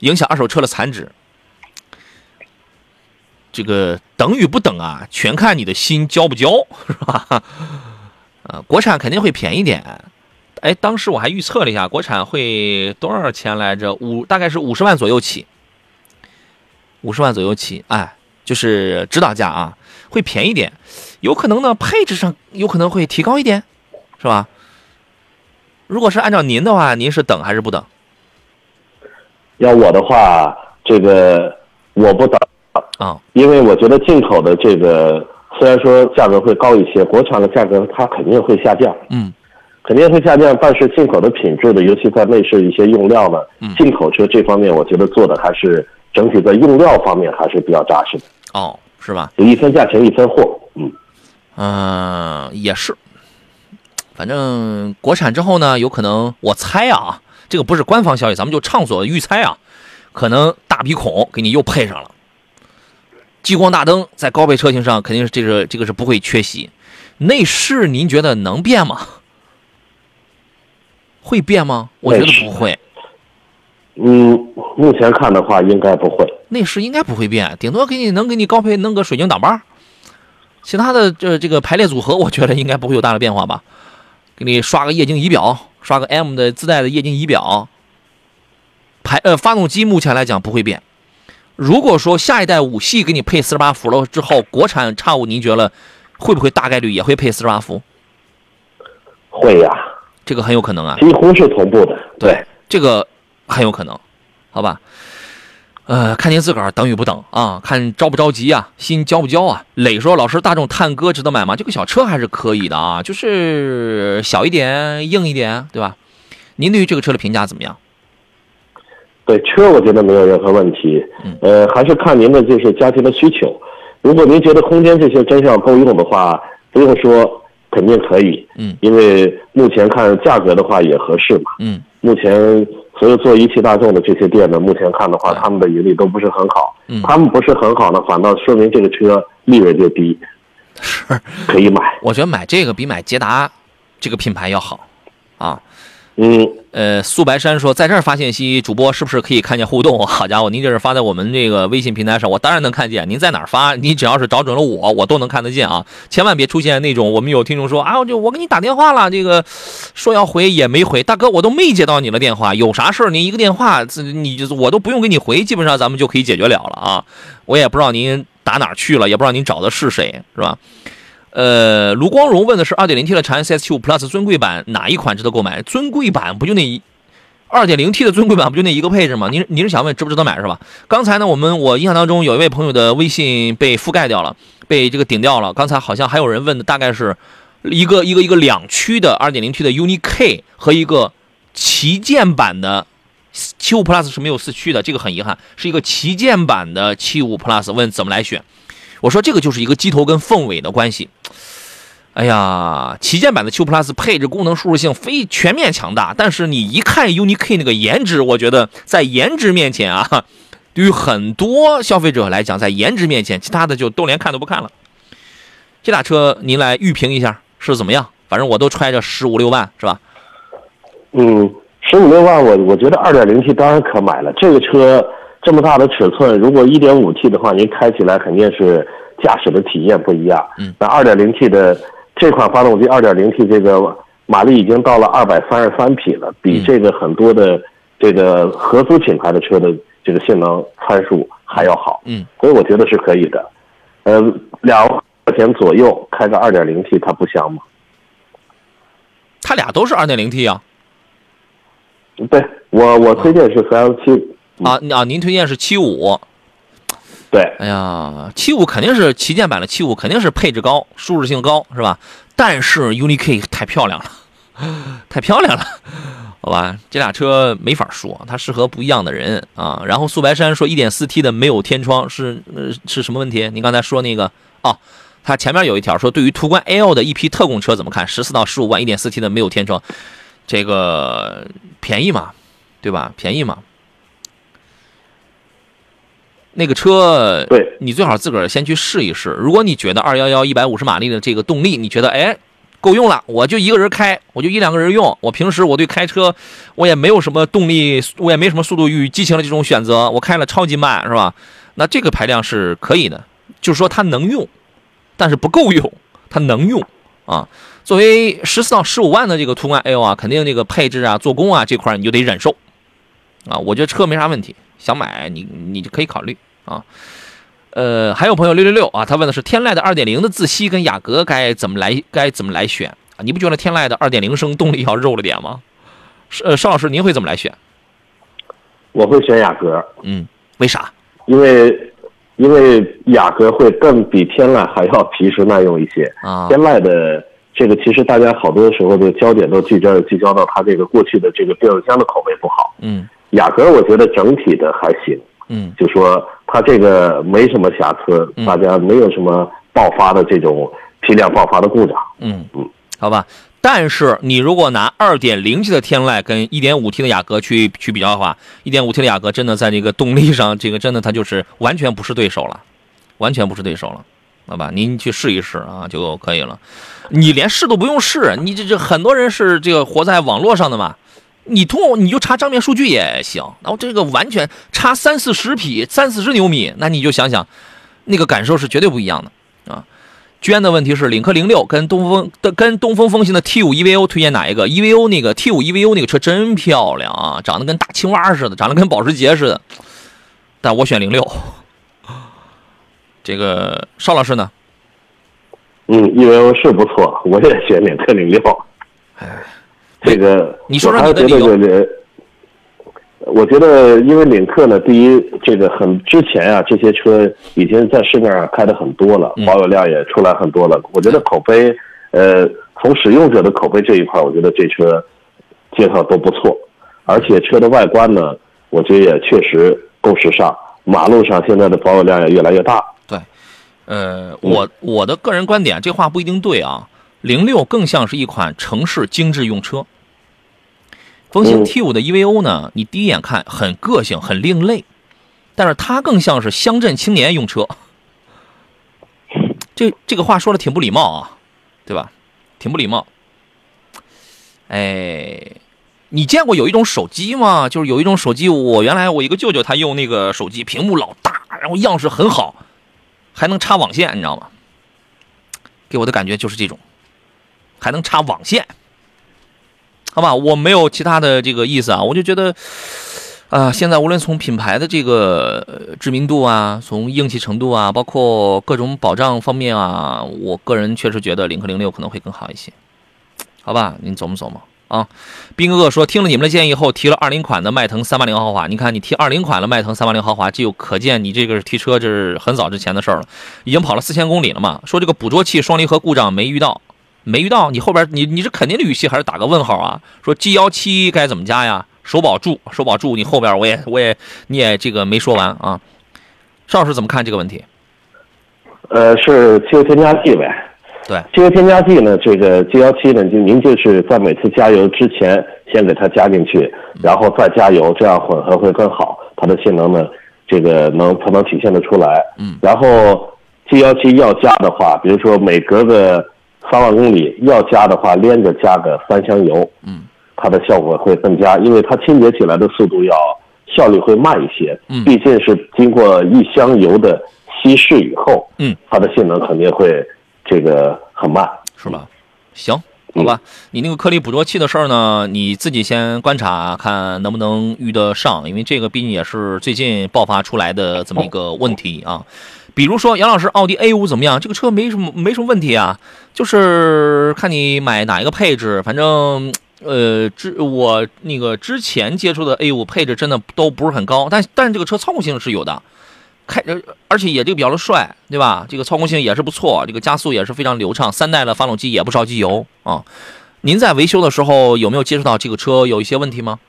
影响二手车的残值？这个等与不等啊，全看你的心交不交，[laughs] 是吧？呃，国产肯定会便宜点。哎，当时我还预测了一下，国产会多少钱来着？五大概是五十万左右起，五十万左右起。哎，就是指导价啊，会便宜点，有可能呢，配置上有可能会提高一点，是吧？如果是按照您的话，您是等还是不等？要我的话，这个我不等，啊、因为我觉得进口的这个虽然说价格会高一些，国产的价格它肯定会下降，嗯。肯定会下降。但是进口的品质的，尤其在内饰一些用料呢，嗯。进口车这方面，我觉得做的还是整体在用料方面还是比较扎实的，哦，是吧？就一分价钱一分货。嗯，嗯、也是，反正国产之后呢，有可能我猜啊，这个不是官方消息，咱们就畅所欲猜啊，可能大鼻孔给你又配上了，激光大灯在高配车型上肯定是这个这个是不会缺席。内饰您觉得能变吗？会变吗？我觉得不会，嗯，目前看的话应该不会。内饰应该不会变，顶多给你能给你高配弄个水晶挡把，其他的这这个排列组合，我觉得应该不会有大的变化吧。给你刷个液晶仪表，刷个 M 的自带的液晶仪表，排呃发动机目前来讲不会变。如果说下一代五系给你配四十八伏了之后，国产叉五您觉得会不会大概率也会配四十八伏？会呀、这个很有可能啊。几乎是同步的。对，这个很有可能，好吧？呃，看您自个儿等与不等啊，看着不着急啊，心焦不焦啊。磊说：“老师，大众探歌值得买吗？这个小车还是可以的啊，就是小一点、硬一点，对吧？您对于这个车的评价怎么样？对车，我觉得没有任何问题。嗯呃，还是看您的就是家庭的需求。如果您觉得空间这些真是要够用的话，不用说，肯定可以。嗯因为目前看价格的话也合适嘛。嗯目前所有做一汽大众的这些店呢，目前看的话，他们的盈利都不是很好。嗯他们不是很好呢，反倒说明这个车利润就低，是，可以买。我觉得买这个比买捷达这个品牌要好啊。嗯，呃，素白山说，在这儿发信息，主播是不是可以看见互动？好家伙，您这是发在我们这个微信平台上，我当然能看见。您在哪儿发，你只要是找准了我，我都能看得见啊！千万别出现那种我们有听众说啊，我就我给你打电话了，这个说要回也没回，大哥我都没接到你的电话，有啥事儿您一个电话，这你就我都不用给你回，基本上咱们就可以解决了了啊！我也不知道您打哪儿去了，也不知道您找的是谁，是吧？呃，卢光荣问的是 2.0T 的长安 CS75 Plus 尊贵版哪一款值得购买？尊贵版不就那一二点零 T 的尊贵版不就那一个配置吗？您您是想问值不值得买是吧？刚才呢，我们我印象当中有一位朋友的微信被覆盖掉了，被这个顶掉了。刚才好像还有人问的，大概是一个一个一个两驱的二点零 T 的 UNI K 和一个旗舰版的七五 Plus 是没有四驱的，这个很遗憾，是一个旗舰版的七五 Plus。问怎么来选？我说这个就是一个机头跟凤尾的关系。哎呀，旗舰版的 Q Plus 配置、功能、舒适性非全面强大，但是你一看 UNI K 那个颜值，我觉得在颜值面前啊，[laughs] 对于很多消费者来讲，在颜值面前，其他的就都连看都不看了。这俩车您来预评一下是怎么样？反正我都揣着十五六万，是吧？嗯，十五六万我我觉得二点零 T 当然可买了。这个车这么大的尺寸，如果一点五 T 的话，您开起来肯定是驾驶的体验不一样。嗯，那二点零 T 的这款发动机 2.0T 这个马力已经到了二百三十三匹了，比这个很多的这个合资品牌的车的这个性能参数还要好。嗯，所以我觉得是可以的。呃，两万块钱左右开个 2.0T，它不香吗？它俩都是 2.0T 啊对我我推荐是四 S 七。啊啊！您推荐是七五。对，哎呀，七五肯定是旗舰版的七五，肯定是配置高、舒适性高，是吧？但是 UNI K 太漂亮了，[laughs] 太漂亮了，好吧？这俩车没法说，它适合不一样的人啊。然后素白山说 1.4T 的没有天窗是是什么问题？您刚才说那个哦，它前面有一条说对于途观 L 的一批特供车怎么看？十四到十五万 1.4T 的没有天窗，这个便宜嘛，对吧？便宜嘛。那个车，对你最好自个儿先去试一试。如果你觉得二幺幺一百五十马力的这个动力，你觉得哎够用了，我就一个人开，我就一两个人用。我平时我对开车，我也没有什么动力，我也没什么速度与激情的这种选择，我开了超级慢，是吧？那这个排量是可以的，就是说它能用，但是不够用，它能用啊。作为十四到十五万的这个途观 L 啊，肯定这个配置啊、做工啊这块你就得忍受啊。我觉得车没啥问题。想买你你就可以考虑啊，呃，还有朋友六六六啊，他问的是天籁的二点零的自吸跟雅阁该怎么来该怎么来选啊？你不觉得天籁的二点零升动力要肉了点吗？呃，邵老师您会怎么来选？我会选雅阁，嗯，为啥？因为因为雅阁会更比天籁还要皮实耐用一些啊天籁的这个其实大家好多时候的焦点都聚焦聚焦到它这个过去的这个变速箱的口碑不好。嗯雅阁我觉得整体的还行，嗯就说它这个没什么瑕疵，嗯大家没有什么爆发的这种批量爆发的故障。嗯嗯，好吧。但是你如果拿二点零 T 的天籁跟一点五 T 的雅阁去去比较的话，一点五 T 的雅阁真的在这个动力上，这个真的它就是完全不是对手了，完全不是对手了，好吧？您去试一试啊就可以了。你连试都不用试，你这这很多人是这个活在网络上的嘛，你通过你就查账面数据也行。然后这个完全差三四十匹、三四十牛米，那你就想想，那个感受是绝对不一样的啊。娟的问题是，领克零六跟东风的跟东风风行的 T 五 EVO 推荐哪一个？EVO 那个 T 五 EVO 那个车真漂亮啊，长得跟大青蛙似的，长得跟保时捷似的。但我选零六。这个邵老师呢？嗯，EVO 是不错，我也选领克零六。这个你说说你的理由我觉得因为领克呢，第一，这个很之前啊，这些车已经在市面上开的很多了，嗯保有量也出来很多了。我觉得口碑，呃，从使用者的口碑这一块，我觉得这车介绍都不错，而且车的外观呢，我觉得也确实够时尚。马路上现在的保有量也越来越大。对，呃，我我的个人观点，这话不一定对啊。零六更像是一款城市精致用车。风行嗯 T 五的 EVO 呢，你第一眼看很个性、很另类，但是它更像是乡镇青年用车。[laughs] 这这个话说的挺不礼貌啊，对吧？挺不礼貌。哎，你见过有一种手机吗？就是有一种手机，我原来我一个舅舅他用那个手机，屏幕老大，然后样式很好，还能插网线，你知道吗？给我的感觉就是这种，还能插网线，好吧？我没有其他的这个意思啊，我就觉得，啊、现在无论从品牌的这个知名度啊，从硬气程度啊，包括各种保障方面啊，我个人确实觉得领克零六可能会更好一些，好吧？您琢磨琢磨啊。斌哥哥说，听了你们的建议后，提了二零款的迈腾三八零豪华。你看，你提二零款的迈腾三八零豪华，就可见你这个提车这是很早之前的事儿了，已经跑了四千公里了嘛。说这个捕捉器双离合故障没遇到，没遇到，你后边你你是肯定的语气还是打个问号啊？说 G 幺七该怎么加呀？首保住，首保住，你后边我也我也你也这个没说完啊。邵老师怎么看这个问题？呃，是汽油添加剂呗。对，汽油添加剂呢，这个 G 幺七呢，就您就是在每次加油之前先给它加进去，然后再加油，这样混合会更好，它的性能呢，这个能才能体现得出来。嗯，然后 G 幺七要加的话，比如说每隔个三万公里要加的话，连着加个三箱油，嗯，它的效果会更佳，因为它清洁起来的速度要效率会慢一些。嗯毕竟是经过一箱油的稀释以后，嗯，它的性能肯定会这个很慢。是吧？行，好吧，你那个颗粒捕捉器的事儿呢，你自己先观察看能不能遇得上，因为这个毕竟也是最近爆发出来的这么一个问题啊。比如说杨老师，奥迪 A 五怎么样？这个车没什么没什么问题啊，就是看你买哪一个配置，反正。呃，之我那个之前接触的 A 五配置真的都不是很高，但但是这个车操控性是有的，开呃而且也这个比较的帅，对吧？这个操控性也是不错，这个加速也是非常流畅，三代的发动机也不烧机油啊。您在维修的时候有没有接触到这个车有一些问题吗？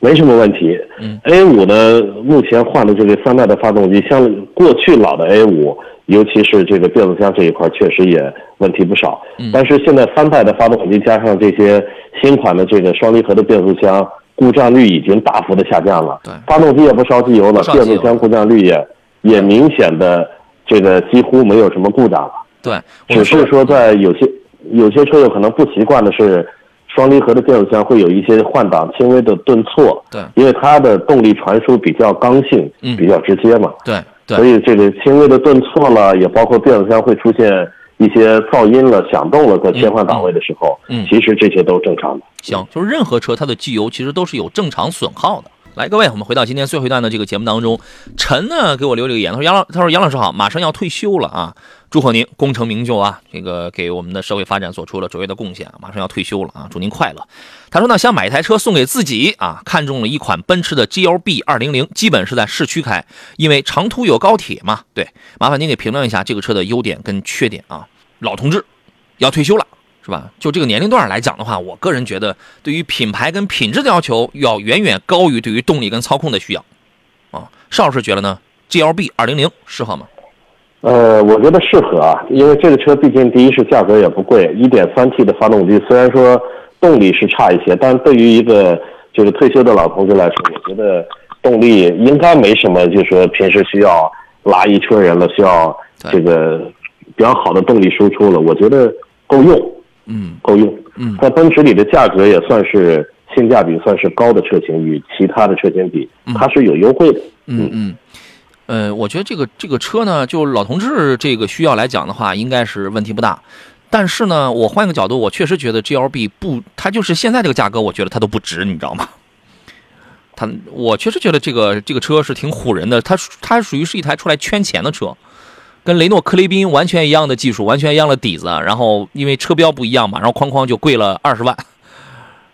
没什么问题。嗯，A 五呢，目前换的这个三代的发动机，像过去老的 A 五，尤其是这个变速箱这一块，确实也问题不少。嗯但是现在三代的发动机加上这些新款的这个双离合的变速箱，故障率已经大幅的下降了。对发动机也不烧机油了变速箱故障率也也明显的这个几乎没有什么故障了。对，只是说在有些有些车友可能不习惯的是，双离合的变速箱会有一些换挡轻微的顿挫，对。因为它的动力传输比较刚性，嗯。比较直接嘛，对所以这个轻微的顿挫了，也包括变速箱会出现一些噪音了、响动了，在切换档位的时候，嗯。嗯。其实这些都正常的。行，就是任何车它的机油其实都是有正常损耗的。来，各位，我们回到今天最后一段的这个节目当中，陈呢给我留了个言，他说杨老，他说杨老师好，马上要退休了啊，祝贺您功成名就啊，这个给我们的社会发展做出了卓越的贡献，马上要退休了啊，祝您快乐。他说呢，想买一台车送给自己啊，看中了一款奔驰的 GLB 200，基本是在市区开，因为长途有高铁嘛。对，麻烦您给评论一下这个车的优点跟缺点啊。老同志要退休了。是吧？就这个年龄段来讲的话，我个人觉得，对于品牌跟品质的要求要远远高于对于动力跟操控的需要。啊，邵老师觉得呢？GLB 200适合吗？呃，我觉得适合啊，因为这个车毕竟第一是价格也不贵，一点三 T 的发动机，虽然说动力是差一些，但对于一个就是退休的老同志来说，我觉得动力应该没什么，就是说平时需要拉一车人了，需要这个比较好的动力输出了，我觉得够用，嗯够用。嗯在奔驰里的价格也算是性价比算是高的车型，与其他的车型比，它是有优惠的。嗯嗯。呃，我觉得这个这个车呢，就老同志这个需要来讲的话，应该是问题不大。但是呢，我换一个角度，我确实觉得 GLB 不，它就是现在这个价格，我觉得它都不值，你知道吗？[laughs] 它，我确实觉得这个这个车是挺唬人的，它它属于是一台出来圈钱的车，跟雷诺克雷宾完全一样的技术，完全一样的底子，然后因为车标不一样嘛，然后哐哐就贵了二十万，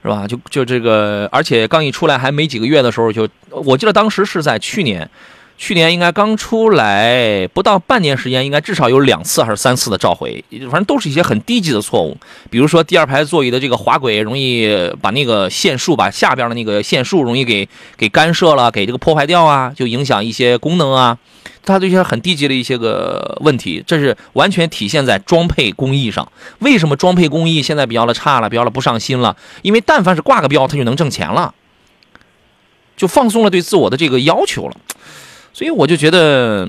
是吧？就就这个，而且刚一出来还没几个月的时候就，我记得当时是在去年。去年应该刚出来不到半年时间，应该至少有两次还是三次的召回，反正都是一些很低级的错误，比如说第二排座椅的这个滑轨容易把那个线束，把下边的那个线束容易给给干涉了，给这个破坏掉啊，就影响一些功能啊，它这些很低级的一些个问题，这是完全体现在装配工艺上。为什么装配工艺现在比较的差了，比较的不上心了？因为但凡是挂个标，它就能挣钱了，就放松了对自我的这个要求了。所以我就觉得，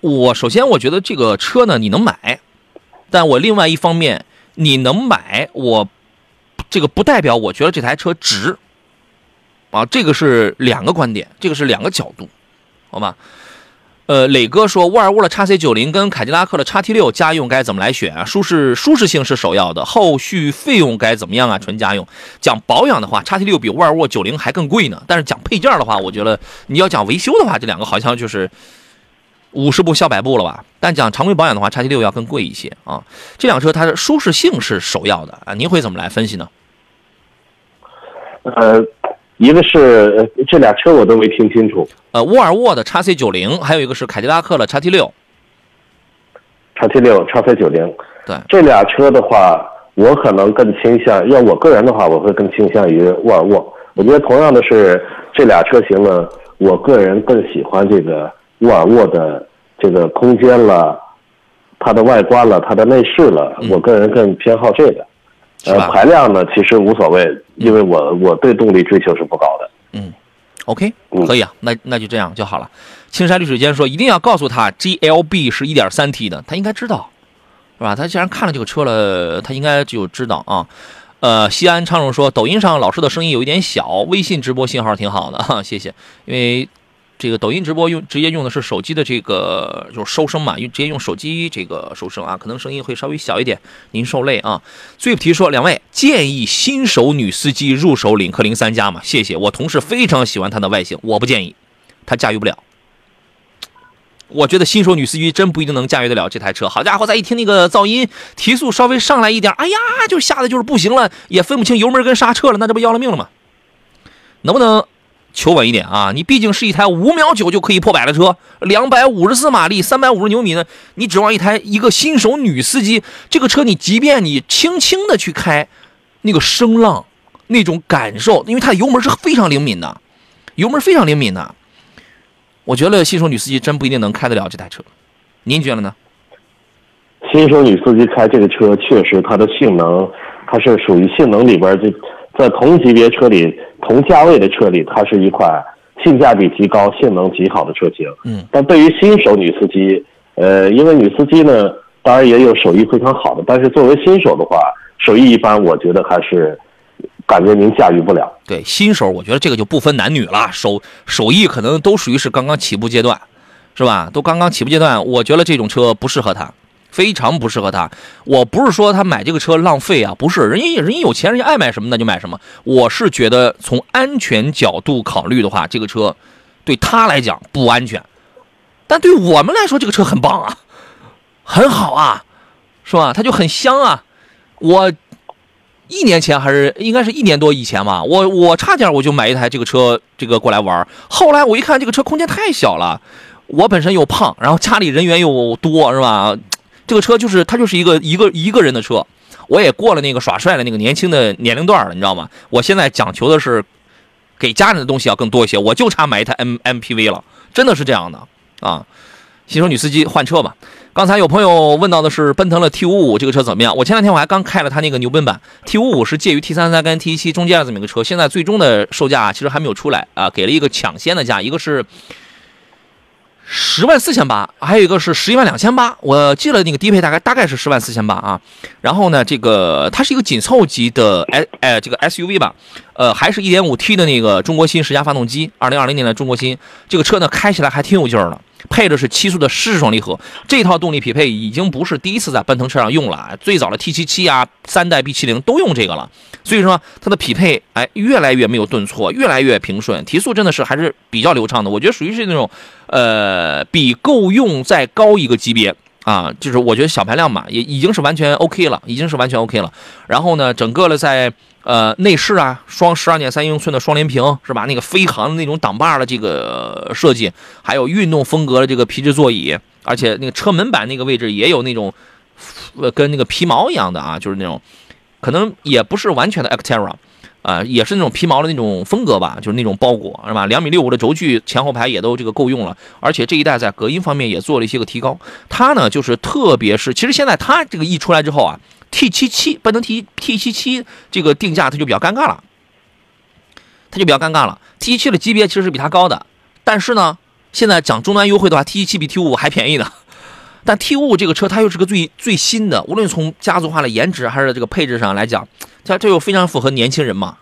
我首先我觉得这个车呢你能买，但我另外一方面你能买，我这个不代表我觉得这台车值，啊，这个是两个观点，这个是两个角度，好吧？呃，磊哥说，沃尔沃的 x C 九零跟凯迪拉克的 x T 六家用该怎么来选啊？舒适舒适性是首要的，后续费用该怎么样啊？纯家用，讲保养的话，x T 六比沃尔沃九零还更贵呢。但是讲配件的话，我觉得你要讲维修的话，这两个好像就是五十步笑百步了吧？但讲常规保养的话，叉 T 六要更贵一些啊。这辆车它的舒适性是首要的啊，您会怎么来分析呢？呃，一个是呃这俩车我都没听清楚，呃，沃尔沃的 x C 九零，还有一个是凯迪拉克的 x T 六。叉 T 六、叉 C 九零，对，这俩车的话，我可能更倾向，要我个人的话，我会更倾向于沃尔沃。我觉得同样的是这俩车型呢，我个人更喜欢这个沃尔沃的这个空间了，它的外观了，它的内饰了，我个人更偏好这个。呃，排量呢其实无所谓，因为我我对动力追求是不高的。嗯 OK，嗯可以啊，那那就这样就好了。青山绿水间说，一定要告诉他 GLB 是一点三 T 的，他应该知道，是吧？他既然看了这个车了，他应该就知道啊。呃，西安昌荣说，抖音上老师的声音有一点小，微信直播信号挺好的，哈，谢谢。因为这个抖音直播用直接用的是手机的这个就是收声嘛，用直接用手机这个收声啊，可能声音会稍微小一点，您受累啊。最不提说，两位建议新手女司机入手领克零三加吗？谢谢，我同事非常喜欢它的外形，我不建议，她驾驭不了。我觉得新手女司机真不一定能驾驭得了这台车。好家伙，再一听那个噪音提速稍微上来一点，哎呀，就吓得就是不行了，也分不清油门跟刹车了，那这不要了命了吗？能不能求稳一点啊？你毕竟是一台五秒九就可以破百的车，两百五十四马力，三百五十牛米呢，你指望一台一个新手女司机，这个车你即便你轻轻的去开，那个声浪那种感受，因为它的油门是非常灵敏的，油门非常灵敏的。我觉得新手女司机真不一定能开得了这台车，您觉得呢？新手女司机开这个车，确实它的性能，它是属于性能里边这在同级别车里、同价位的车里，它是一款性价比极高、性能极好的车型。嗯，但对于新手女司机，呃，因为女司机呢，当然也有手艺非常好的，但是作为新手的话，手艺一般，我觉得还是感觉您驾驭不了。对新手，我觉得这个就不分男女了，手手艺可能都属于是刚刚起步阶段，是吧？都刚刚起步阶段，我觉得这种车不适合他，非常不适合他。我不是说他买这个车浪费啊，不是，人家人家有钱，人家爱买什么那就买什么。我是觉得从安全角度考虑的话，这个车对他来讲不安全，但对我们来说，这个车很棒啊，很好啊，是吧？它就很香啊，我。一年前还是应该是一年多以前吧，我我差点我就买一台这个车，这个过来玩。后来我一看这个车空间太小了，我本身又胖，然后家里人员又多，是吧？这个车就是它就是一个一个一个人的车。我也过了那个耍帅的那个年轻的年龄段了，你知道吗？我现在讲求的是给家人的东西要更多一些，我就差买一台 M MPV 了，真的是这样的啊。新手女司机换车吧。刚才有朋友问到的是奔腾的 T 五五这个车怎么样？我前两天我还刚开了它那个牛奔版 T 五五，是介于 T 三三跟 T 七中间的这么一个车。现在最终的售价其实还没有出来啊，给了一个抢先的价，一个是十万四千八，还有一个是十一万两千八。我记得那个低配大概大概是十万四千八啊。然后呢，这个它是一个紧凑级的 S 哎这个 SUV 吧，呃，还是 1.5T 的那个中国新十佳发动机，二零二零年的中国新。这个车呢开起来还挺有劲儿的。配的是七速的湿式双离合，这套动力匹配已经不是第一次在奔腾车上用了，最早的 T77 啊，三代 B70 都用这个了，所以说它的匹配哎越来越没有顿挫，越来越平顺，提速真的是还是比较流畅的，我觉得属于是那种呃比够用再高一个级别。啊，就是我觉得小排量嘛，也已经是完全 OK 了，已经是完全 OK 了。然后呢，整个的在呃内饰啊，双十二点三英寸的双联屏是吧？那个飞航的那种挡把的这个设计，还有运动风格的这个皮质座椅，而且那个车门板那个位置也有那种呃跟那个皮毛一样的啊，就是那种可能也不是完全的 Actera。啊、也是那种皮毛的那种风格吧，就是那种包裹，是吧？两米六五的轴距，前后排也都这个够用了，而且这一代在隔音方面也做了一些个提高。它呢，就是特别是，其实现在它这个一出来之后啊，T 七七奔腾 T T 七七这个定价它就比较尴尬了，它就比较尴尬了。T 七的级别其实是比它高的，但是呢，现在讲终端优惠的话，T 七比 T 五还便宜呢。但 T 五这个车它又是个最最新的，无论从家族化的颜值还是这个配置上来讲，它这又非常符合年轻人嘛。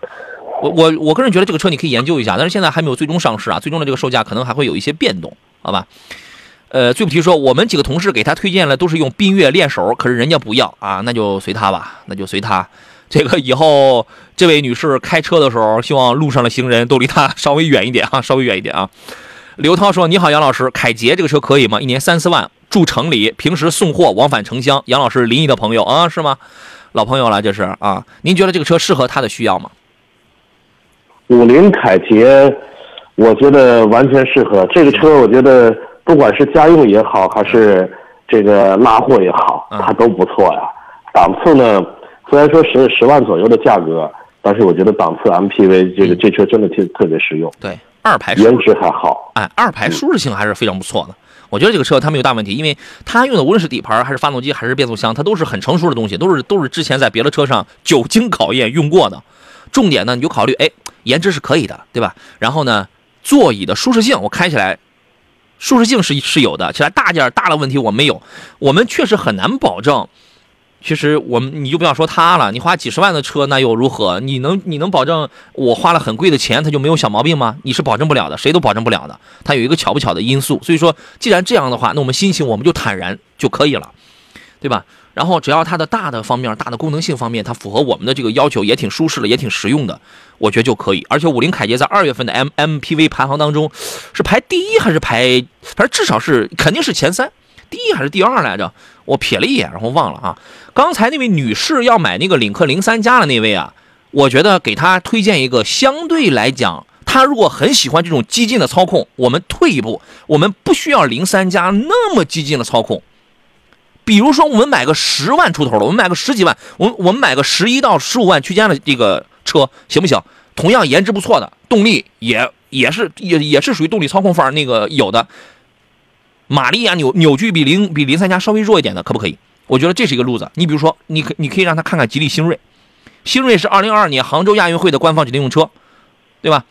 我我我个人觉得这个车你可以研究一下，但是现在还没有最终上市啊，最终的这个售价可能还会有一些变动，好吧？呃，最不提说我们几个同事给他推荐了都是用缤越练手，可是人家不要啊，那就随他吧，那就随他。这个以后这位女士开车的时候，希望路上的行人都离她稍微远一点啊，稍微远一点啊。刘涛说：“你好，杨老师，凯捷这个车可以吗？一年三四万，住城里，平时送货往返城乡。杨老师临沂的朋友啊，是吗？老朋友了，这是啊。您觉得这个车适合他的需要吗？五菱凯捷，我觉得完全适合这个车。我觉得不管是家用也好，还是这个拉货也好，嗯它都不错呀。档次呢，虽然说十十万左右的价格，但是我觉得档次 MPV 这个这车真的特特别实用，对，二排舒颜值还好。哎，二排舒适性还是非常不错的。我觉得这个车它没有大问题，因为它用的无论是底盘还是发动机还是变速箱，它都是很成熟的东西，都是都是之前在别的车上久经考验用过的。重点呢，你就考虑，哎，颜值是可以的，对吧？然后呢，座椅的舒适性，我开起来舒适性是是有的，其他大件大的问题我没有。我们确实很难保证。其实我们你就不要说它了，你花几十万的车那又如何？你能你能保证我花了很贵的钱它就没有小毛病吗？你是保证不了的，谁都保证不了的。它有一个巧不巧的因素，所以说既然这样的话，那我们心情我们就坦然就可以了，对吧？然后只要它的大的方面、大的功能性方面，它符合我们的这个要求，也挺舒适的，也挺实用的，我觉得就可以。而且五菱凯捷在二月份的 M MPV 排行当中是排第一还是排，反正至少是肯定是前三，第一还是第二来着？我瞥了一眼，然后忘了啊。刚才那位女士要买那个领克零三加的那位啊，我觉得给她推荐一个相对来讲，她如果很喜欢这种激进的操控，我们退一步，我们不需要零三加那么激进的操控。比如说，我们买个十万出头的，我们买个十几万，我们我们买个十一到十五万区间的这个车，行不行？同样颜值不错的，动力也也是也也是属于动力操控范儿那个有的，玛利亚扭扭矩比零比零三加稍微弱一点的，可不可以？我觉得这是一个路子。你比如说，你可你可以让他看看吉利星瑞，星瑞是二零二二年杭州亚运会的官方指定用车，对吧？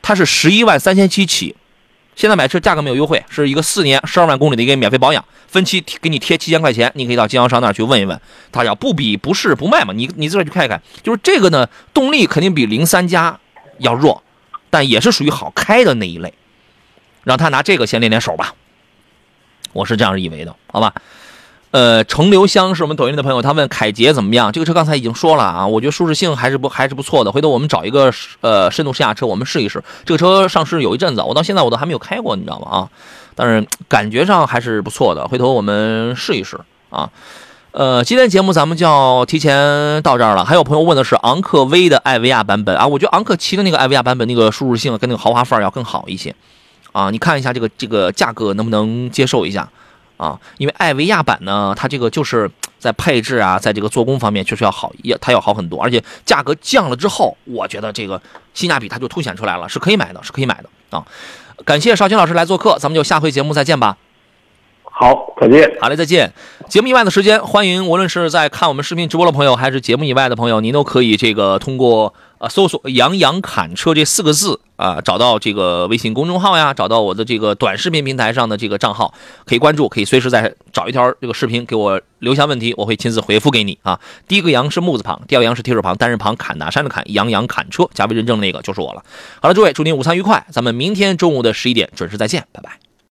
它是十一万三千七起，现在买车价格没有优惠，是一个四年十二万公里的一个免费保养，分期给你贴七千块钱，你可以到经销商那儿去问一问，他要不比不是不卖嘛，你你自个儿去看一看。就是这个呢，动力肯定比零三加要弱，但也是属于好开的那一类，让他拿这个先练练手吧，我是这样以为的，好吧？呃，程留香是我们抖音的朋友，他问凯捷怎么样？这个车刚才已经说了啊，我觉得舒适性还是不还是不错的。回头我们找一个呃深度试驾车，我们试一试。这个车上市有一阵子，我到现在我都还没有开过，你知道吗？啊，但是感觉上还是不错的。回头我们试一试啊。呃，今天节目咱们就要提前到这儿了。还有朋友问的是昂克威的艾维亚版本啊，我觉得昂克旗的那个艾维亚版本那个舒适性跟那个豪华范儿要更好一些啊。你看一下这个这个价格能不能接受一下？啊，因为艾维亚版呢，它这个就是在配置啊，在这个做工方面确实要好，要它要好很多，而且价格降了之后，我觉得这个性价比它就凸显出来了，是可以买的，是可以买的啊。感谢邵青老师来做客，咱们就下回节目再见吧。好，再见。好嘞，再见。节目以外的时间，欢迎无论是在看我们视频直播的朋友，还是节目以外的朋友，您都可以这个通过呃搜索“杨洋侃车”这四个字啊，找到这个微信公众号呀，找到我的这个短视频平台上的这个账号，可以关注，可以随时再找一条这个视频给我留下问题，我会亲自回复给你啊。第一个杨是木字旁，第二个杨是提手旁，单人旁，侃大山的侃，杨洋侃车，加微认证那个就是我了。好了，诸位，祝您午餐愉快，咱们明天中午的十一点准时再见，拜拜。